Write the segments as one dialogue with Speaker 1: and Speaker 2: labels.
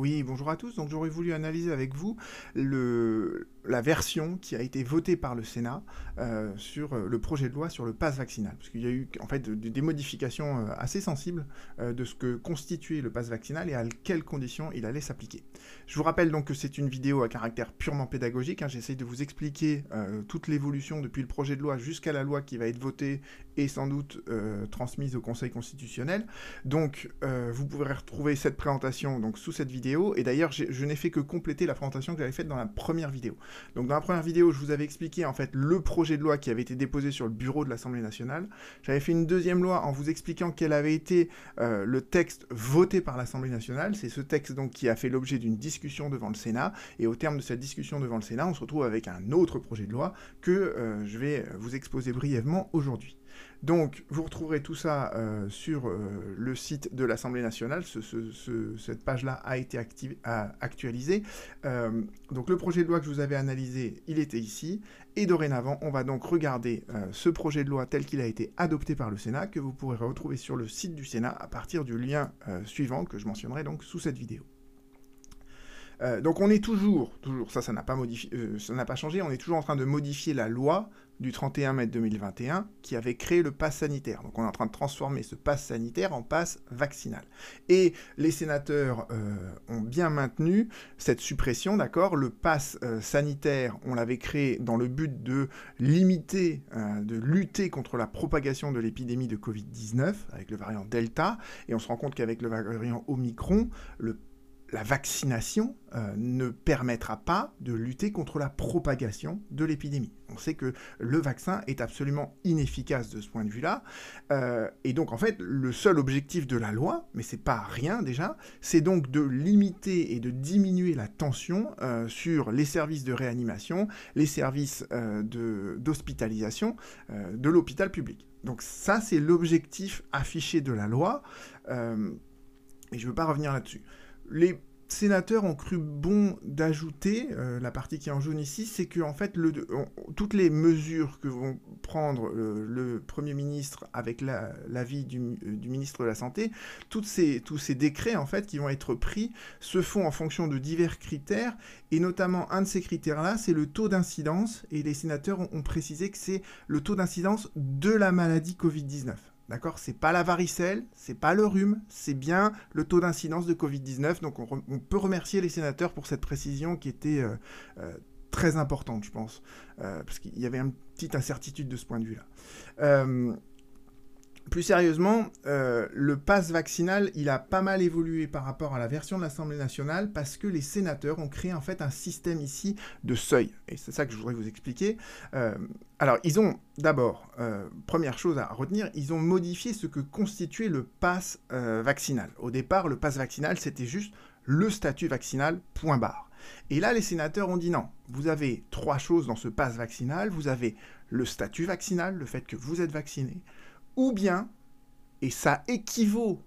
Speaker 1: Oui, bonjour à tous. Donc j'aurais voulu analyser avec vous la version qui a été votée par le Sénat euh, sur euh, le projet de loi sur le pass vaccinal. Parce qu'il y a eu en fait des modifications euh, assez sensibles de ce que constituait le pass vaccinal et à quelles conditions il allait s'appliquer. Je vous rappelle donc que c'est une vidéo à caractère purement pédagogique. Hein. J'essaie de vous expliquer toute l'évolution depuis le projet de loi jusqu'à la loi qui va être votée et sans doute transmise au Conseil constitutionnel. Donc vous pourrez retrouver cette présentation donc, sous cette vidéo et d'ailleurs, je n'ai fait que compléter la présentation que j'avais faite dans la première vidéo. Donc dans la première vidéo, je vous avais expliqué en fait le projet de loi qui avait été déposé sur le bureau de l'Assemblée nationale. J'avais fait une deuxième loi en vous expliquant quel avait été euh, le texte voté par l'Assemblée nationale. C'est ce texte donc qui a fait l'objet d'une discussion devant le Sénat. Et au terme de cette discussion devant le Sénat, on se retrouve avec un autre projet de loi que euh, je vais vous exposer brièvement aujourd'hui. Donc, vous retrouverez tout ça euh, sur euh, le site de l'Assemblée nationale. cette page-là a été actualisée. Euh, donc, le projet de loi que je vous avais analysé, il était ici. Et dorénavant, on va donc regarder ce projet de loi tel qu'il a été adopté par le Sénat, que vous pourrez retrouver sur le site du Sénat à partir du lien suivant que je mentionnerai donc sous cette vidéo. donc on est toujours, toujours, ça, ça n'a pas modifié, ça n'a pas changé, on est toujours en train de modifier la loi du 31 mai 2021 qui avait créé le pass sanitaire. Donc on est en train de transformer ce pass sanitaire en pass vaccinal. Et les sénateurs euh, ont bien maintenu cette suppression, d'accord? Le pass euh, sanitaire, on l'avait créé dans le but de limiter, euh, de lutter contre la propagation de l'épidémie de Covid-19 avec le variant Delta. Et on se rend compte qu'avec le variant Omicron, le la vaccination euh, ne permettra pas de lutter contre la propagation de l'épidémie. On sait que le vaccin est absolument inefficace de ce point de vue-là. Euh, et donc, en fait, le seul objectif de la loi, mais c'est pas rien déjà, c'est donc de limiter et de diminuer la tension euh, sur les services de réanimation, les services d'hospitalisation de l'hôpital public. Donc ça, c'est l'objectif affiché de la loi. et je ne veux pas revenir là-dessus les sénateurs ont cru bon d'ajouter, euh, la partie qui est en jaune ici, c'est que en fait, toutes les mesures que vont prendre euh, le Premier ministre avec l'avis du, euh, du, ministre de la Santé, tous ces décrets en fait qui vont être pris se font en fonction de divers critères, et notamment un de ces critères-là, c'est le taux d'incidence, et les sénateurs ont précisé que c'est le taux d'incidence de la maladie Covid-19. D'accord? C'est pas la varicelle, c'est pas le rhume, c'est bien le taux d'incidence de Covid-19. Donc on, peut remercier les sénateurs pour cette précision qui était euh, euh, très importante, je pense, euh, parce qu'il y avait une petite incertitude de ce point de vue-là. Plus sérieusement, euh, le pass vaccinal, il a pas mal évolué par rapport à la version de l'Assemblée nationale parce que les sénateurs ont créé en fait un système ici de seuil. Et c'est ça que je voudrais vous expliquer. Euh, alors, ils ont d'abord, euh, première chose à retenir, ils ont modifié ce que constituait le pass vaccinal. Au départ, le pass vaccinal, c'était juste le statut vaccinal, point barre. Et là, les sénateurs ont dit non, vous avez trois choses dans ce pass vaccinal. Vous avez le statut vaccinal, le fait que vous êtes vacciné ou bien, et ça équivaut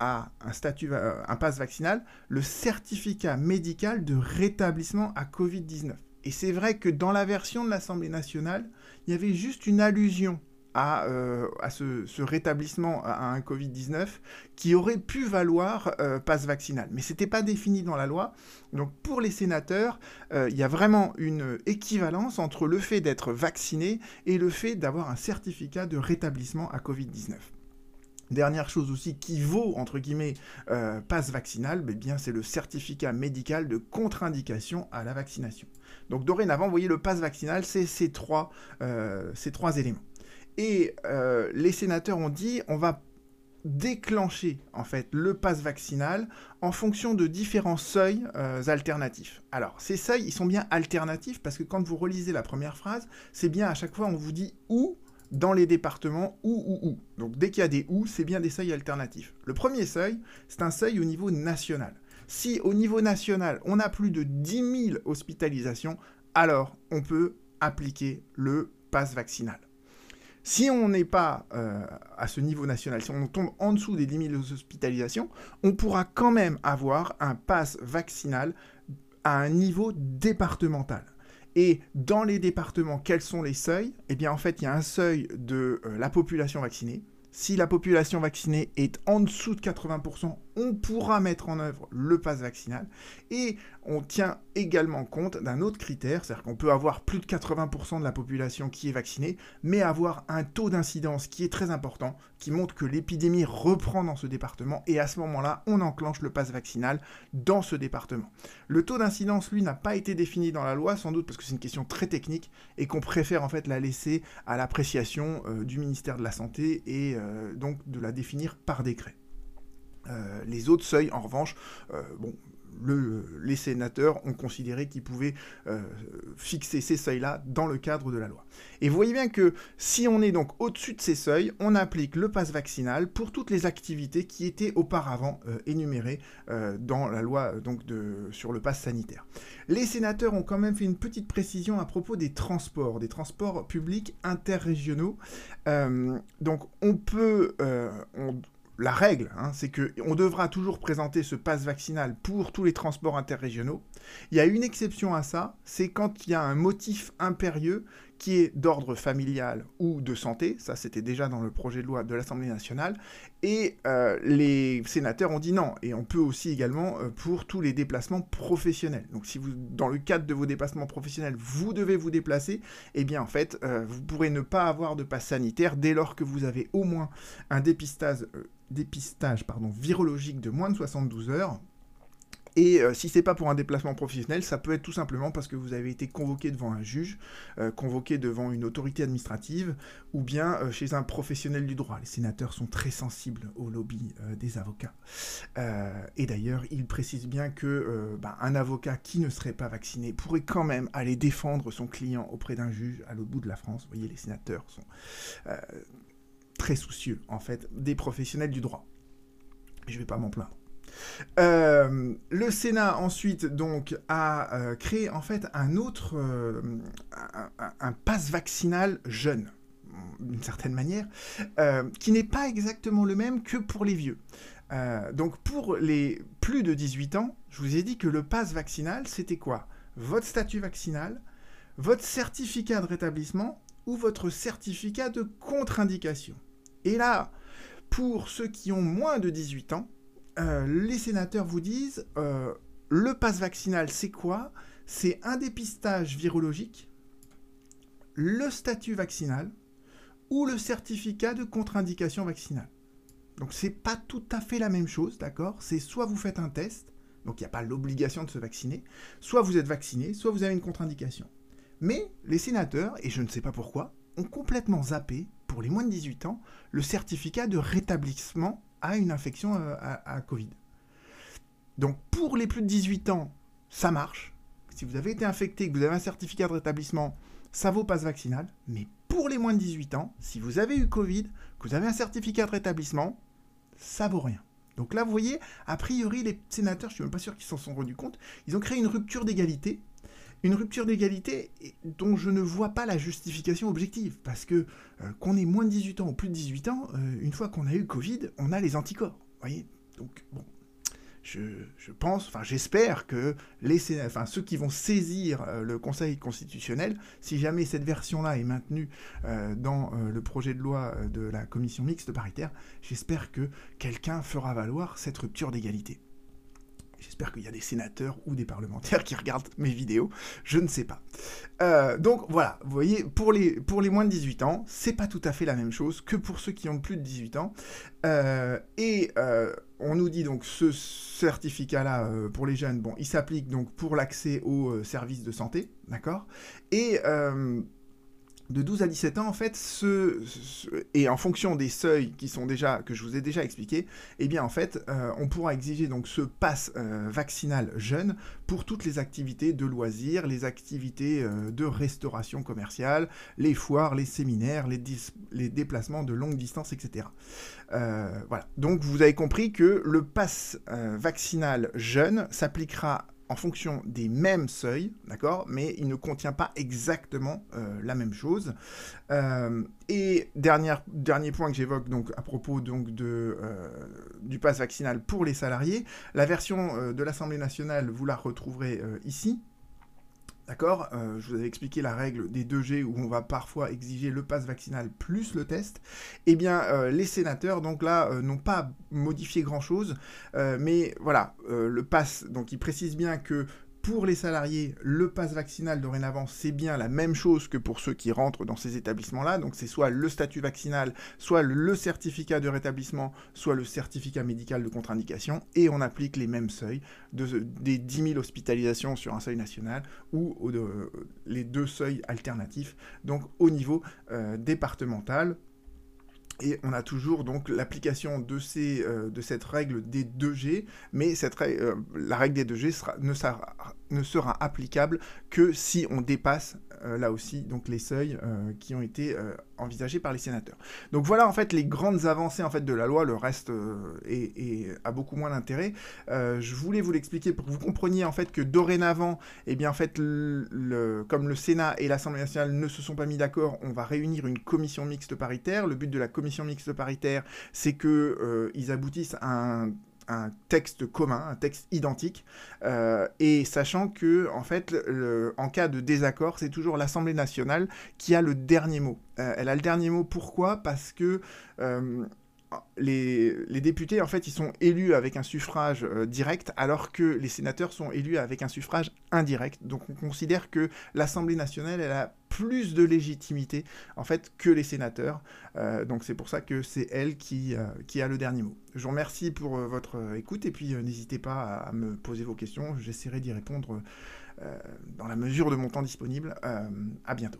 Speaker 1: à un statut, euh, un passe vaccinal, le certificat médical de rétablissement à Covid-19. Et c'est vrai que dans la version de l'Assemblée nationale, il y avait juste une allusion à, euh, ce, rétablissement à un Covid-19 qui aurait pu valoir euh, passe vaccinal. Mais ce n'était pas défini dans la loi. Donc pour les sénateurs, euh, il y a vraiment une équivalence entre le fait d'être vacciné et le fait d'avoir un certificat de rétablissement à Covid-19. Dernière chose aussi qui vaut, entre guillemets, passe vaccinal, bien c'est le certificat médical de contre-indication à la vaccination. Donc dorénavant, vous voyez, le passe vaccinal, c'est ces ces trois éléments. Et euh, les sénateurs ont dit on va déclencher en fait le pass vaccinal en fonction de différents seuils euh, alternatifs. Alors ces seuils ils sont bien alternatifs parce que quand vous relisez la première phrase, c'est bien à chaque fois on vous dit où dans les départements où ou où. Donc dès qu'il y a des où, c'est bien des seuils alternatifs. Le premier seuil, c'est un seuil au niveau national. Si au niveau national, on a plus de 10 000 hospitalisations, alors on peut appliquer le pass vaccinal. Si on n'est pas euh, à ce niveau national, si on tombe en dessous des 10 000 hospitalisations, on pourra quand même avoir un pass vaccinal à un niveau départemental. Et dans les départements, quels sont les seuils? Eh bien, en fait, il y a un seuil de euh, la population vaccinée. Si la population vaccinée est en dessous de 80%, on pourra mettre en œuvre le pass vaccinal et on tient également compte d'un autre critère, c'est-à-dire qu'on peut avoir plus de 80% de la population qui est vaccinée, mais avoir un taux d'incidence qui est très important, qui montre que l'épidémie reprend dans ce département, et à ce moment-là, on enclenche le pass vaccinal dans ce département. Le taux d'incidence, lui, n'a pas été défini dans la loi, sans doute parce que c'est une question très technique, et qu'on préfère en fait la laisser à l'appréciation euh, du ministère de la Santé, et euh, donc de la définir par décret. Euh, les autres seuils, en revanche, bon, les sénateurs ont considéré qu'ils pouvaient euh, fixer ces seuils-là dans le cadre de la loi. Et vous voyez bien que si on est donc au-dessus de ces seuils, on applique le pass vaccinal pour toutes les activités qui étaient auparavant euh, énumérées euh, dans la loi donc sur le pass sanitaire. Les sénateurs ont quand même fait une petite précision à propos des transports, des transports publics interrégionaux. donc on peut, la règle, hein, c'est qu'on devra toujours présenter ce passe vaccinal pour tous les transports interrégionaux. Il y a une exception à ça, c'est quand il y a un motif impérieux qui est d'ordre familial ou de santé, ça c'était déjà dans le projet de loi de l'Assemblée nationale, et euh, les sénateurs ont dit non, et on peut aussi également euh, pour tous les déplacements professionnels. Donc si vous, dans le cadre de vos déplacements professionnels, vous devez vous déplacer, eh bien en fait, euh, vous pourrez ne pas avoir de passe sanitaire dès lors que vous avez au moins un dépistage dépistage pardon, virologique de moins de 72 heures. Et euh, si c'est pas pour un déplacement professionnel, ça peut être tout simplement parce que vous avez été convoqué devant un juge, euh, convoqué devant une autorité administrative, ou bien euh, chez un professionnel du droit. Les sénateurs sont très sensibles au lobby des avocats. et d'ailleurs, ils précisent bien que ben, un avocat qui ne serait pas vacciné pourrait quand même aller défendre son client auprès d'un juge à l'autre bout de la France. Vous voyez, les sénateurs sont très soucieux, en fait, des professionnels du droit. Je vais pas m'en plaindre. Euh, le Sénat ensuite donc a euh, créé en fait un autre euh, un, passe vaccinal jeune d'une certaine manière qui n'est pas exactement le même que pour les vieux. donc pour les plus de 18 ans, je vous ai dit que le passe vaccinal c'était quoi? Votre statut vaccinal, votre certificat de rétablissement ou votre certificat de contre-indication. Et là, pour ceux qui ont moins de 18 ans, euh, les sénateurs vous disent euh, le passe vaccinal, c'est quoi? C'est un dépistage virologique, le statut vaccinal ou le certificat de contre-indication vaccinale. Donc c'est pas tout à fait la même chose, d'accord? C'est soit vous faites un test, donc il n'y a pas l'obligation de se vacciner, soit vous êtes vacciné, soit vous avez une contre-indication. Mais les sénateurs, et je ne sais pas pourquoi, ont complètement zappé, pour les moins de 18 ans, le certificat de rétablissement à une infection euh, à, Covid. Donc pour les plus de 18 ans, ça marche. Si vous avez été infecté, que vous avez un certificat de rétablissement, ça vaut passe vaccinal. Mais pour les moins de 18 ans, si vous avez eu Covid, que vous avez un certificat de rétablissement, ça vaut rien. Donc là, vous voyez, a priori, les sénateurs, je ne suis même pas sûr qu'ils s'en sont rendus compte, ils ont créé une rupture d'égalité une rupture d'égalité dont je ne vois pas la justification objective. Parce que euh, qu'on ait moins de 18 ans ou plus de 18 ans, euh, une fois qu'on a eu Covid, on a les anticorps. voyez Donc, bon. Je, pense, enfin j'espère que les, enfin, ceux qui vont saisir euh, le Conseil constitutionnel, si jamais cette version-là est maintenue dans le projet de loi de la commission mixte paritaire, j'espère que quelqu'un fera valoir cette rupture d'égalité. J'espère qu'il y a des sénateurs ou des parlementaires qui regardent mes vidéos, je ne sais pas. Euh, donc voilà, vous voyez, pour les, pour les moins de 18 ans, c'est pas tout à fait la même chose que pour ceux qui ont plus de 18 ans. Euh, et euh, on nous dit donc ce certificat-là pour les jeunes, bon, il s'applique donc pour l'accès aux services de santé, d'accord? Et de 12 à 17 ans, en fait, et en fonction des seuils que je vous ai déjà expliqué, eh bien, en fait, euh, on pourra exiger donc ce pass euh, vaccinal jeune pour toutes les activités de loisirs, les activités euh, de restauration commerciale, les foires, les séminaires, les, les déplacements de longue distance, etc. voilà. Donc, vous avez compris que le pass vaccinal jeune s'appliquera en fonction des mêmes seuils, d'accord, mais il ne contient pas exactement euh, la même chose. Euh, et dernier, point que j'évoque donc à propos euh, du pass vaccinal pour les salariés, la version de l'Assemblée nationale, vous la retrouverez ici. D'accord euh, Je vous avais expliqué la règle des 2G où on va parfois exiger le pass vaccinal plus le test. Eh bien, euh, les sénateurs, donc là, euh, n'ont pas modifié grand-chose. mais voilà, le pass, donc ils précisent bien que pour les salariés, le pass vaccinal dorénavant, c'est bien la même chose que pour ceux qui rentrent dans ces établissements-là. Donc c'est soit le statut vaccinal, soit le certificat de rétablissement, soit le certificat médical de contre-indication. Et on applique les mêmes seuils de, des 10 000 hospitalisations sur un seuil national ou les deux seuils alternatifs, donc au niveau euh, départemental et on a toujours donc l'application de, euh, de cette règle des 2G, mais euh, la règle des 2G sera, ne, sera, ne, sera, applicable que si on dépasse euh, là aussi donc les seuils qui ont été envisagés par les sénateurs. Donc voilà en fait les grandes avancées en fait de la loi, le reste est, a beaucoup moins d'intérêt. je voulais vous l'expliquer pour que vous compreniez en fait que dorénavant, eh bien en fait comme le Sénat et l'Assemblée nationale ne se sont pas mis d'accord, on va réunir une commission mixte paritaire. Le but de la commission mixte paritaire, c'est que euh, ils aboutissent à un, texte commun, un texte identique, euh, et sachant que en fait, en cas de désaccord, c'est toujours l'Assemblée nationale qui a le dernier mot. Euh, elle a le dernier mot. Pourquoi? Parce que les, députés, en fait, ils sont élus avec un suffrage euh, direct, alors que les sénateurs sont élus avec un suffrage indirect. Donc on considère que l'Assemblée nationale, elle a plus de légitimité, en fait, que les sénateurs. Euh, donc c'est pour ça que c'est elle qui, euh, qui a le dernier mot. Je vous remercie pour votre écoute, et puis n'hésitez pas à, me poser vos questions. J'essaierai d'y répondre dans la mesure de mon temps disponible. à bientôt.